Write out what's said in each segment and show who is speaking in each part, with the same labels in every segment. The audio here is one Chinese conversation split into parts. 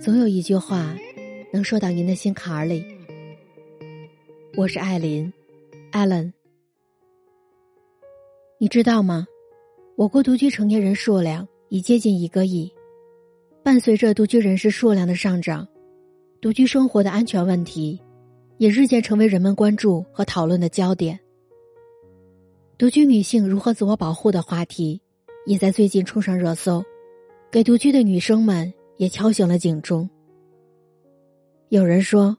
Speaker 1: 总有一句话，能说到您的心坎儿里。我是艾琳，Allen。你知道吗？我国独居成年人数量已接近一个亿。伴随着独居人士数量的上涨，独居生活的安全问题也日渐成为人们关注和讨论的焦点。独居女性如何自我保护的话题，也在最近冲上热搜，给独居的女生们。也敲响了警钟。有人说，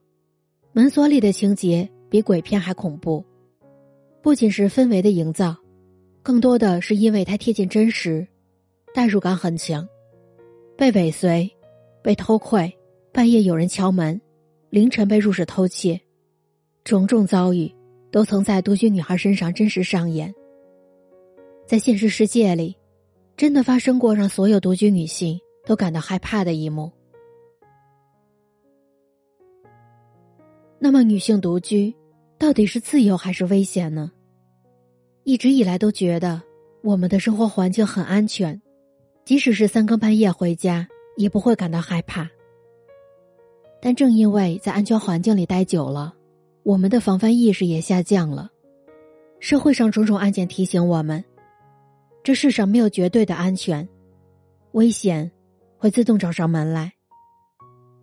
Speaker 1: 门锁里的情节比鬼片还恐怖，不仅是氛围的营造，更多的是因为它贴近真实，代入感很强。被尾随，被偷窥，半夜有人敲门，凌晨被入室偷窃，种种遭遇都曾在独居女孩身上真实上演。在现实世界里，真的发生过让所有独居女性。都感到害怕的一幕。那么，女性独居到底是自由还是危险呢？一直以来都觉得我们的生活环境很安全，即使是三更半夜回家也不会感到害怕。但正因为在安全环境里待久了，我们的防范意识也下降了。社会上种种案件提醒我们，这世上没有绝对的安全，危险。会自动找上门来。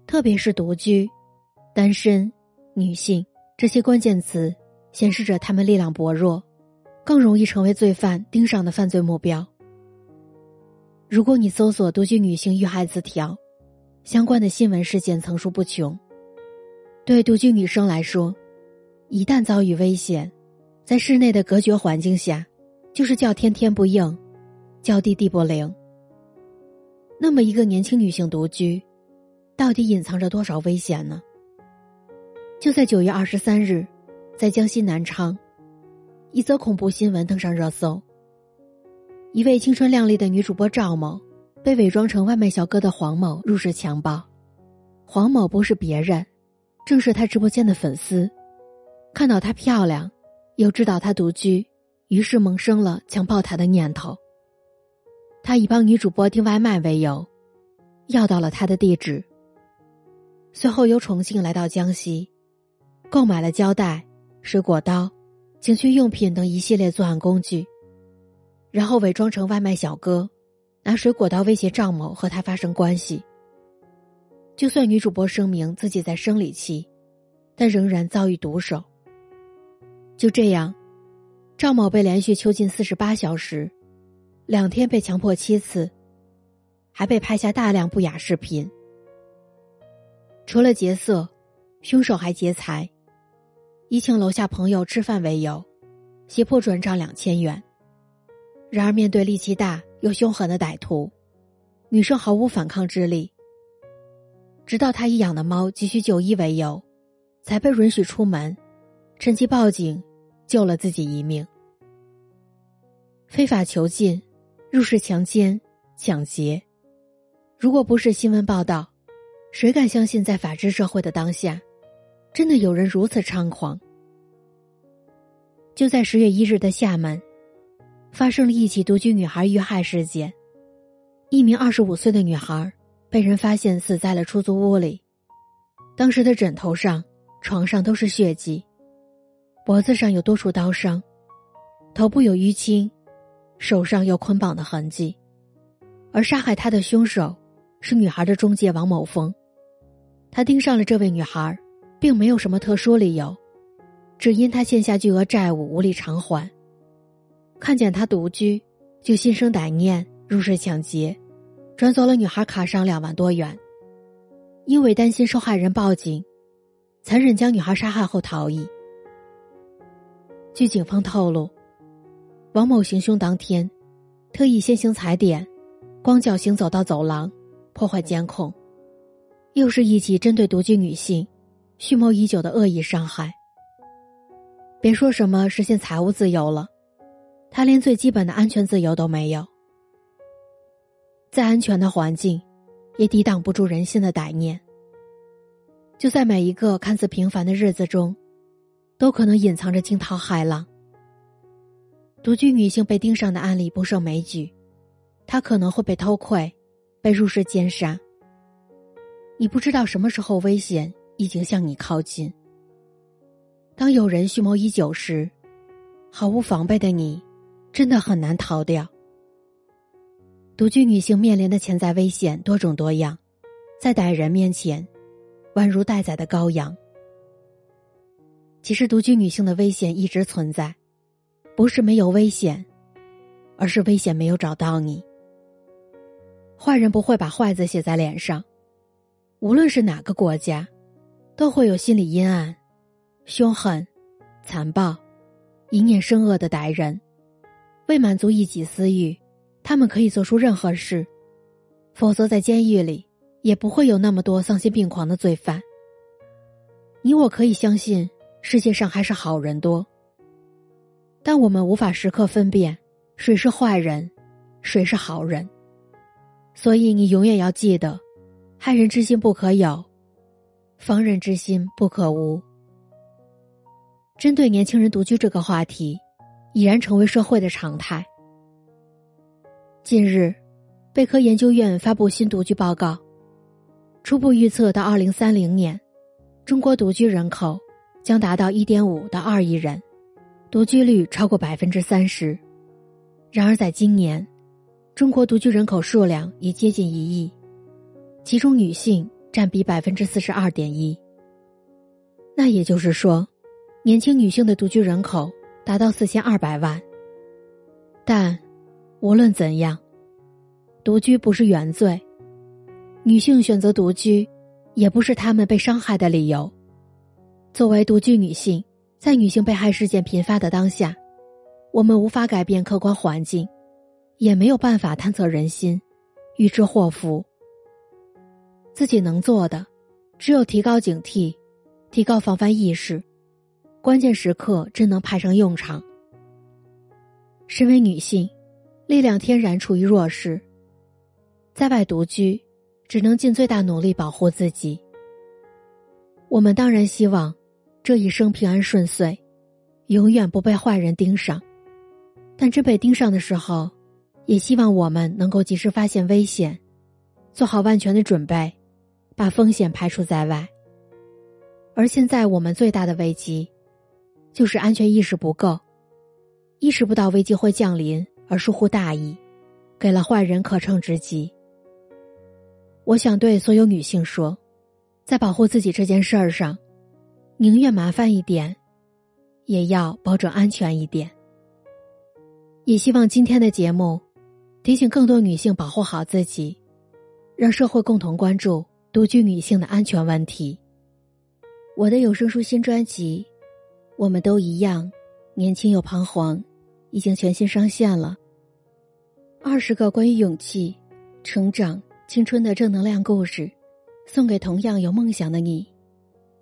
Speaker 1: 特别是独居、单身、女性这些关键词，显示着他们力量薄弱，更容易成为罪犯盯上的犯罪目标。如果你搜索“独居女性遇害字条”，相关的新闻事件层出不穷。对独居女生来说，一旦遭遇危险，在室内的隔绝环境下，就是叫天天不应，叫地地不灵。那么，一个年轻女性独居，到底隐藏着多少危险呢？就在九月二十三日，在江西南昌，一则恐怖新闻登上热搜。一位青春靓丽的女主播赵某，被伪装成外卖小哥的黄某入室强暴。黄某不是别人，正是他直播间的粉丝。看到她漂亮，又知道她独居，于是萌生了强暴她的念头。他以帮女主播订外卖为由，要到了她的地址。随后由重庆来到江西，购买了胶带、水果刀、情趣用品等一系列作案工具，然后伪装成外卖小哥，拿水果刀威胁赵某和他发生关系。就算女主播声明自己在生理期，但仍然遭遇毒手。就这样，赵某被连续囚禁四十八小时。两天被强迫七次，还被拍下大量不雅视频。除了劫色，凶手还劫财，以请楼下朋友吃饭为由，胁迫转账两千元。然而，面对力气大又凶狠的歹徒，女生毫无反抗之力。直到她以养的猫急需就医为由，才被允许出门，趁机报警，救了自己一命。非法囚禁。入室强奸、抢劫，如果不是新闻报道，谁敢相信在法治社会的当下，真的有人如此猖狂？就在十月一日的厦门，发生了一起独居女孩遇害事件。一名二十五岁的女孩被人发现死在了出租屋里，当时的枕头上、床上都是血迹，脖子上有多处刀伤，头部有淤青。手上有捆绑的痕迹，而杀害他的凶手是女孩的中介王某峰。他盯上了这位女孩，并没有什么特殊理由，只因他欠下巨额债务无力偿还。看见他独居，就心生歹念，入室抢劫，转走了女孩卡上两万多元。因为担心受害人报警，残忍将女孩杀害后逃逸。据警方透露。王某行凶当天，特意先行踩点，光脚行走到走廊，破坏监控，又是一起针对独居女性、蓄谋已久的恶意伤害。别说什么实现财务自由了，他连最基本的安全自由都没有。再安全的环境，也抵挡不住人性的歹念。就在每一个看似平凡的日子中，都可能隐藏着惊涛骇浪。独居女性被盯上的案例不胜枚举，她可能会被偷窥，被入室奸杀。你不知道什么时候危险已经向你靠近。当有人蓄谋已久时，毫无防备的你，真的很难逃掉。独居女性面临的潜在危险多种多样，在歹人面前，宛如待宰的羔羊。其实，独居女性的危险一直存在，不是没有危险，而是危险没有找到你。坏人不会把坏字写在脸上，无论是哪个国家，都会有心理阴暗。凶狠、残暴、一念生恶的歹人，为满足一己私欲，他们可以做出任何事。否则，在监狱里也不会有那么多丧心病狂的罪犯。你我可以相信，世界上还是好人多，但我们无法时刻分辨谁是坏人，谁是好人。所以，你永远要记得：害人之心不可有，防人之心不可无。针对年轻人独居这个话题，已然成为社会的常态。近日，贝壳研究院发布新独居报告，初步预测到二零三零年，中国独居人口将达到一点五到二亿人，独居率超过百分之三十。然而，在今年，中国独居人口数量已接近一亿，其中女性占比百分之四十二点一。那也就是说。年轻女性的独居人口达到四千二百万，但无论怎样，独居不是原罪。女性选择独居，也不是她们被伤害的理由。作为独居女性，在女性被害事件频发的当下，我们无法改变客观环境，也没有办法探测人心，预知祸福。自己能做的，只有提高警惕，提高防范意识。关键时刻真能派上用场。身为女性，力量天然处于弱势，在外独居，只能尽最大努力保护自己。我们当然希望这一生平安顺遂，永远不被坏人盯上。但真被盯上的时候，也希望我们能够及时发现危险，做好万全的准备，把风险排除在外。而现在我们最大的危机。就是安全意识不够，意识不到危机会降临而疏忽大意，给了坏人可乘之机。我想对所有女性说，在保护自己这件事儿上，宁愿麻烦一点，也要保证安全一点。也希望今天的节目，提醒更多女性保护好自己，让社会共同关注独居女性的安全问题。我的有声书新专辑。我们都一样，年轻又彷徨，已经全新上线了。二十个关于勇气、成长、青春的正能量故事，送给同样有梦想的你。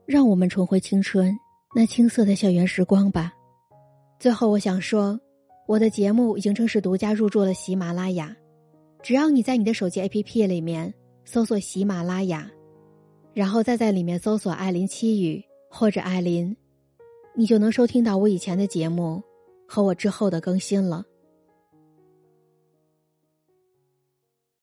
Speaker 1: 让我们重回青春那青涩的校园时光吧。最后，我想说，我的节目已经正式独家入驻了喜马拉雅。只要你在你的手机 APP 里面搜索喜马拉雅，然后再在里面搜索“艾琳七语”或者“艾琳”。你就能收听到我以前的节目和我之后的更新了。